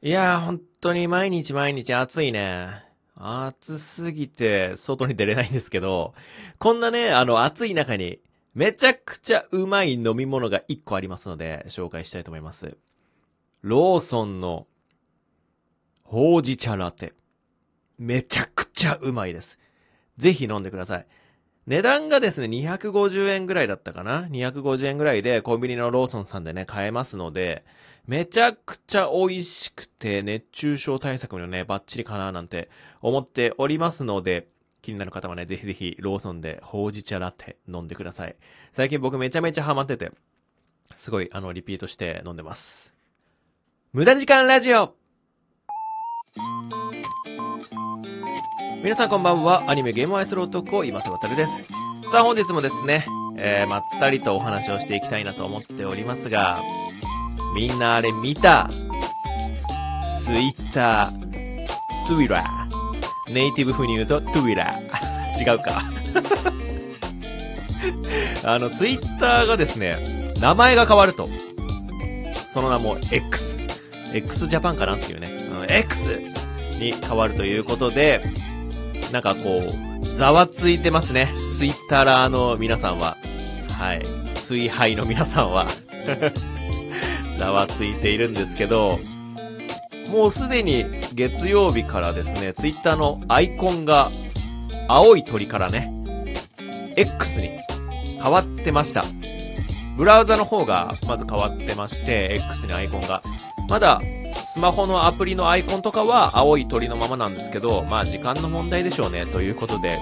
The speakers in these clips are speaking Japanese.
いやー、本当に毎日毎日暑いね。暑すぎて、外に出れないんですけど、こんなね、あの、暑い中に、めちゃくちゃうまい飲み物が1個ありますので、紹介したいと思います。ローソンの、ほうじ茶ラテ。めちゃくちゃうまいです。ぜひ飲んでください。値段がですね、250円ぐらいだったかな ?250 円ぐらいでコンビニのローソンさんでね、買えますので、めちゃくちゃ美味しくて熱中症対策にもね、バッチリかななんて思っておりますので、気になる方はね、ぜひぜひローソンでほうじ茶ラテ飲んでください。最近僕めちゃめちゃハマってて、すごいあのリピートして飲んでます。無駄時間ラジオ皆さんこんばんは。アニメゲームを愛する男、今瀬渡です。さあ本日もですね、えー、まったりとお話をしていきたいなと思っておりますが、みんなあれ見た？ツイッター、トゥイラー。ネイティブ風に言うと、トゥイラー。違うか。あの、ツイッターがですね、名前が変わると。その名も X。X ジャパンかなっていうね。うん、X に変わるということで、なんかこう、ざわついてますね。ツイッターラーの皆さんは。はい。追廃の皆さんは。ざわついているんですけど、もうすでに月曜日からですね、ツイッターのアイコンが青い鳥からね、X に変わってました。ブラウザの方がまず変わってまして、X にアイコンが。まだ、スマホのアプリのアイコンとかは青い鳥のままなんですけど、まあ時間の問題でしょうね、ということで。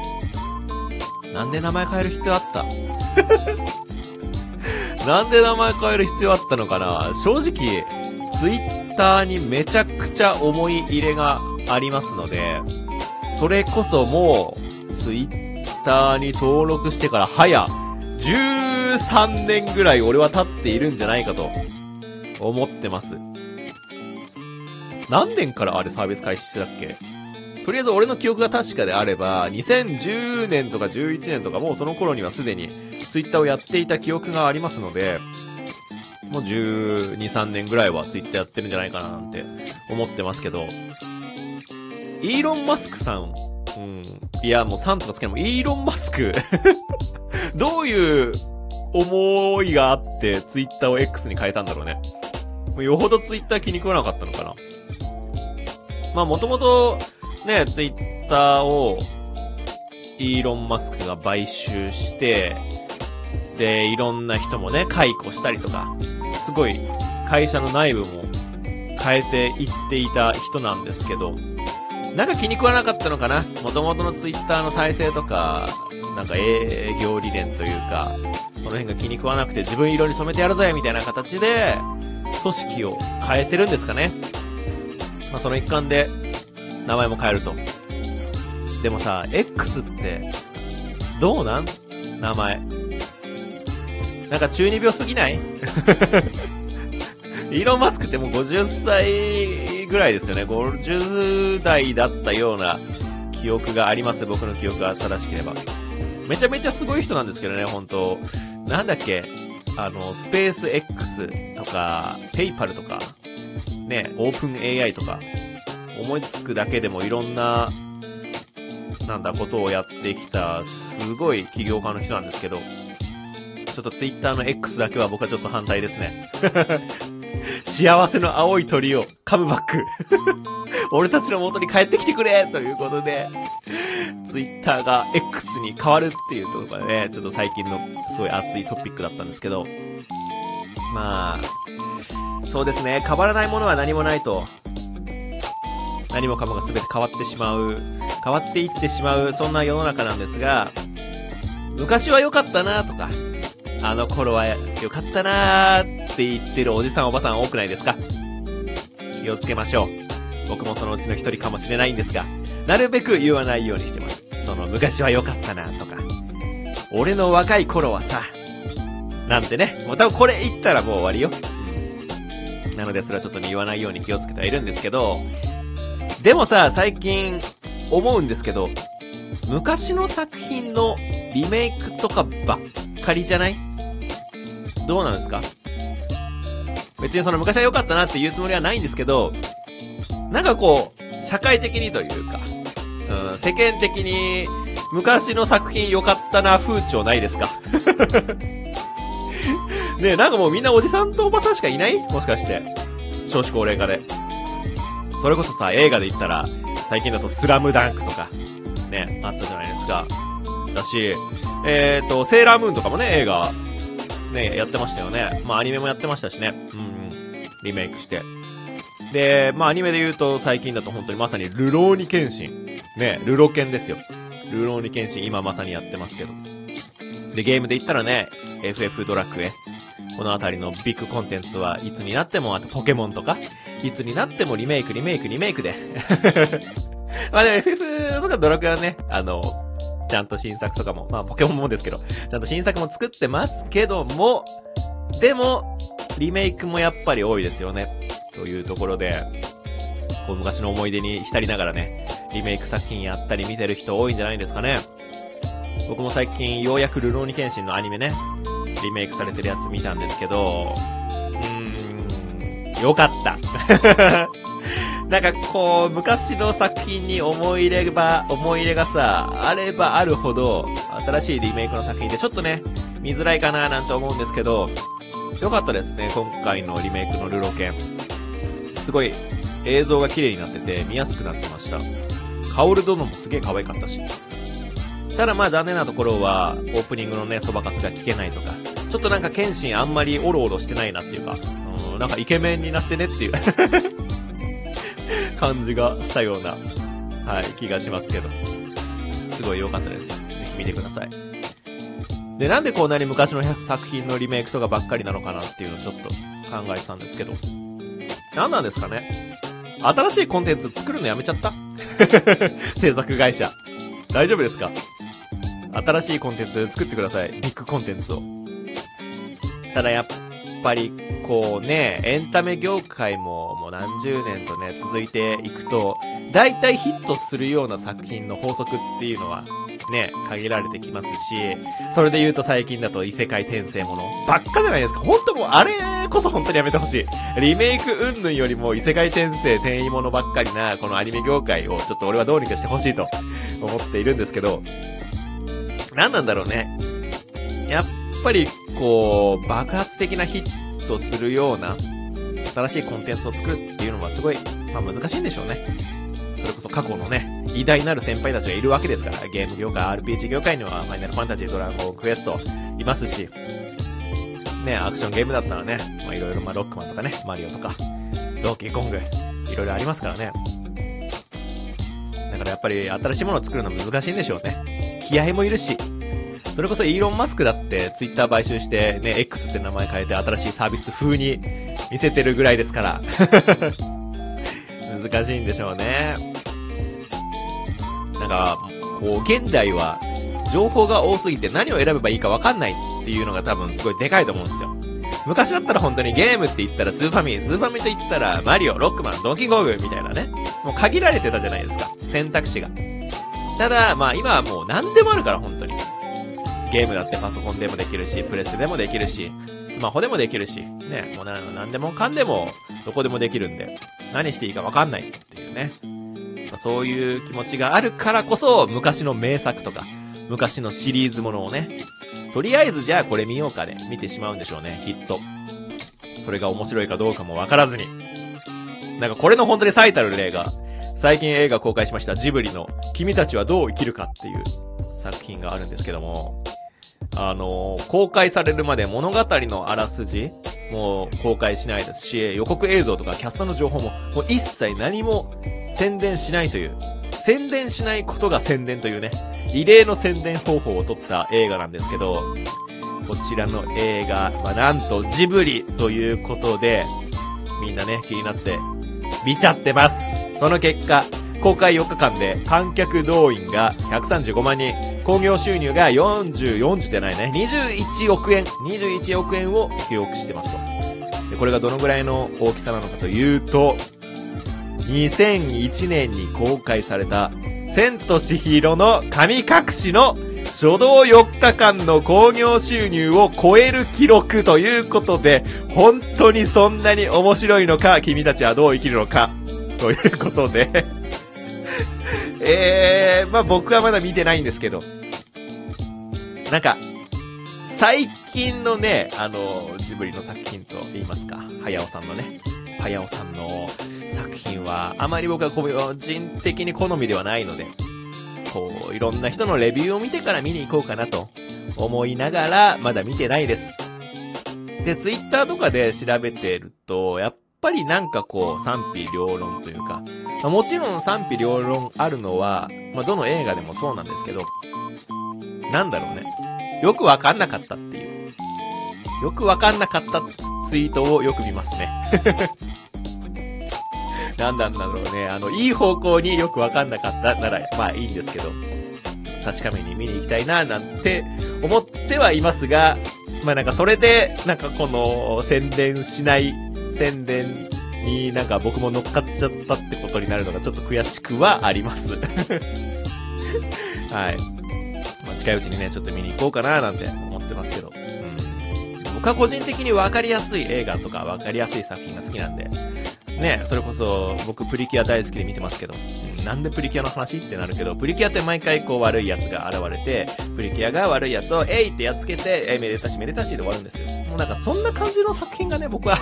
なんで名前変える必要あった？なんで名前変える必要あったのかな？正直、ツイッターにめちゃくちゃ思い入れがありますので、それこそもう、ツイッターに登録してから早、13年ぐらい俺は経っているんじゃないかと、思ってます。何年からあれサービス開始してたっけ？とりあえず俺の記憶が確かであれば、2010年とか11年とかもうその頃にはすでにツイッターをやっていた記憶がありますので、もう12、3年ぐらいはツイッターやってるんじゃないかななんて思ってますけど、イーロン・マスクさん、うん、いやもう3とかつけても、イーロン・マスク どういう思いがあってツイッターを X に変えたんだろうね。よほどツイッター気に食わなかったのかな。まあもともと、ね、ツイッターを、イーロン・マスクが買収して、で、いろんな人もね、解雇したりとか、すごい会社の内部も変えていっていた人なんですけど、なんか気に食わなかったのかな？元々のツイッターの体制とか、なんか営業理念というか、その辺が気に食わなくて自分色に染めてやるぜみたいな形で、組織を変えてるんですかね。まあ、その一環で、名前も変えると。でもさ、X って、どうなん？名前。なんか中二病すぎない？イーロン・マスクってもう50歳ぐらいですよね。50代だったような記憶があります。僕の記憶が正しければ。めちゃめちゃすごい人なんですけどね、本当なんだっけ？あの、スペース X とか、ペイパルとか、ね、オープン AI とか、思いつくだけでもいろんな、なんだ、ことをやってきた、すごい起業家の人なんですけど、ちょっと Twitter の X だけは僕はちょっと反対ですね。幸せの青い鳥をカムバック 俺たちの元に帰ってきてくれということで、Twitter が X に変わるっていうところがね、ちょっと最近のすごい熱いトピックだったんですけど、まあ、そうですね、変わらないものは何もないと何もかもが全て変わってしまう、変わっていってしまう、そんな世の中なんですが、昔は良かったなとか、あの頃は良かったなーって言ってるおじさんおばさん多くないですか？気をつけましょう。僕もそのうちの一人かもしれないんですが、なるべく言わないようにしてます。その昔は良かったなとか、俺の若い頃はさ、なんてね、もう多分これ言ったらもう終わりよ。なのでそれはちょっとね言わないように気をつけてはいるんですけど、でもさ、最近思うんですけど、昔の作品のリメイクとかばっかりじゃない？どうなんですか？別にその昔は良かったなって言うつもりはないんですけど、なんかこう、社会的にというか、うん、世間的に昔の作品良かったな風潮ないですか？ねえ、なんかもうみんなおじさんとおばさんしかいない？もしかして。少子高齢化で。それこそさ、映画で言ったら、最近だとスラムダンクとか、ね、あったじゃないですか。だし、えっ、ー、と、セーラームーンとかもね、映画、ね、やってましたよね。まあアニメもやってましたしね。うん、リメイクして。で、まあアニメで言うと最近だと本当にまさにルローニケンシン。ね、ルロケンですよ。ルローニケンシン今まさにやってますけど。で、ゲームで言ったらね、FF ドラクエ。このあたりのビッグコンテンツはいつになっても、あとポケモンとか、いつになってもリメイク、リメイク、リメイクで。まあでも FF とかドラクエはね、あの、ちゃんと新作とかも、まあポケモンもですけど、ちゃんと新作も作ってますけども、でも、リメイクもやっぱり多いですよね。というところで、こう昔の思い出に浸りながらね、リメイク作品やったり見てる人多いんじゃないですかね。僕も最近ようやくルローニケンシンのアニメね、リメイクされてるやつ見たんですけど、よかった。なんかこう、昔の作品に思い入れば、思い入れがさ、あればあるほど、新しいリメイクの作品でちょっとね、見づらいかななんて思うんですけど、よかったですね、今回のリメイクのルロケン。すごい、映像が綺麗になってて、見やすくなってました。カオル殿もすげえ可愛かったし。ただまあ残念なところは、オープニングのね、そばかすが聞けないとか、ちょっとなんか謙信あんまりオロオロしてないなっていうか、うん、なんかイケメンになってねっていう 感じがしたような、はい、気がしますけど。すごい良かったです。ぜひ見てください。で、なんでこんなに昔の作品のリメイクとかばっかりなのかなっていうのをちょっと考えてたんですけど。何なんですかね新しいコンテンツ作るのやめちゃった？制作会社。大丈夫ですか？新しいコンテンツ作ってください。ビッグコンテンツを。ただやっぱぱり、こうね、エンタメ業界ももう何十年とね、続いていくと、大体ヒットするような作品の法則っていうのは、ね、限られてきますし、それで言うと最近だと異世界転生ものばっかじゃないですか。ほんともうあれこそ本当にやめてほしい。リメイク云々よりも異世界転生転移ものばっかりな、このアニメ業界をちょっと俺はどうにかしてほしいと思っているんですけど、何なんだろうね。やっぱり、こう、爆発的なヒットするような、新しいコンテンツを作るっていうのはすごい、まあ難しいんでしょうね。それこそ過去のね、偉大なる先輩たちがいるわけですから、ゲーム業界、RPG 業界には、ファイナルファンタジー、ドラゴンクエスト、いますし、ね、アクションゲームだったらね、まあいろいろ、まあロックマンとかね、マリオとか、ドーキーコング、いろいろありますからね。だからやっぱり新しいものを作るの難しいんでしょうね。気合もいるし、それこそイーロン・マスクだってツイッター買収してね、X って名前変えて新しいサービス風に見せてるぐらいですから。難しいんでしょうね。なんか、こう、現代は情報が多すぎて何を選べばいいかわかんないっていうのが多分すごいでかいと思うんですよ。昔だったら本当にゲームって言ったらスーファミ、スーファミと言ったらマリオ、ロックマン、ドンキーコングみたいなね。もう限られてたじゃないですか。選択肢が。ただ、まあ今はもう何でもあるから本当に。ゲームだってパソコンでもできるし、プレスでもできるし、スマホでもできるし、ね、もうな、なんでもかんでも、どこでもできるんで、何していいかわかんないっていうね。そういう気持ちがあるからこそ、昔の名作とか、昔のシリーズものをね、とりあえずじゃあこれ見ようかで、見てしまうんでしょうね、きっと。それが面白いかどうかもわからずに。なんかこれの本当に最たる例が、最近映画公開しましたジブリの君たちはどう生きるかっていう作品があるんですけども、あのー、公開されるまで物語のあらすじもう公開しないですし、予告映像とかキャストの情報ももう一切何も宣伝しないという、宣伝しないことが宣伝というね、異例の宣伝方法を取った映画なんですけど、こちらの映画、ま、なんとジブリということで、みんなね、気になって見ちゃってます。その結果、公開4日間で観客動員が135万人、興行収入が40、40じゃないね、21億円、21億円を記憶してますと。で、これがどのぐらいの大きさなのかというと、2001年に公開された、千と千尋の神隠しの初動4日間の興行収入を超える記録ということで、本当にそんなに面白いのか、君たちはどう生きるのか。ということでえー、まあ僕はまだ見てないんですけど、なんか、最近のね、あの、ジブリの作品と言いますか、早尾さんのね、早尾さんの作品は、あまり僕は個人的に好みではないので、こう、いろんな人のレビューを見てから見に行こうかなと思いながら、まだ見てないです。で、ツイッターとかで調べてると、やっぱりなんかこう、賛否両論というか、まあ、もちろん賛否両論あるのは、まあ、どの映画でもそうなんですけど、なんだろうね。よくわかんなかったっていう。よくわかんなかったツイートをよく見ますね。なんなんだろうね。あの、いい方向によくわかんなかったなら、まあいいんですけど、確かめに見に行きたいな、なんて思ってはいますが、まあなんかそれで、なんかこの宣伝しない宣伝になんか僕も乗っかっちゃったってことになるのがちょっと悔しくはあります。はい。まあ近いうちにね、ちょっと見に行こうかななんて思ってますけど。うん。僕は個人的に分かりやすい映画とか分かりやすい作品が好きなんで、ね、それこそ僕プリキュア大好きで見てますけど、なんでプリキュアの話ってなるけど、プリキュアって毎回こう悪い奴が現れて、プリキュアが悪い奴をえいってやっつけて、えめでたしめでたしで終わるんですよ。もうなんかそんな感じの作品がね、僕は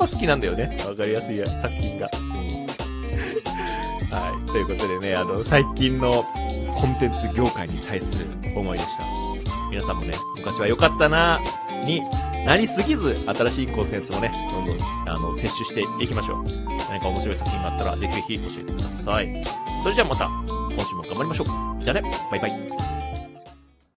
ぱ好きなんだよね。わかりやすい作品が。はい。ということでね、あの、最近のコンテンツ業界に対する思いでした。皆さんもね、昔は良かったなになりすぎず、新しいコンテンツもね、どんどん、あの、摂取していきましょう。何か面白い作品があったら、ぜひぜひ教えてください。それじゃあまた、今週も頑張りましょう。じゃあね、バイバイ。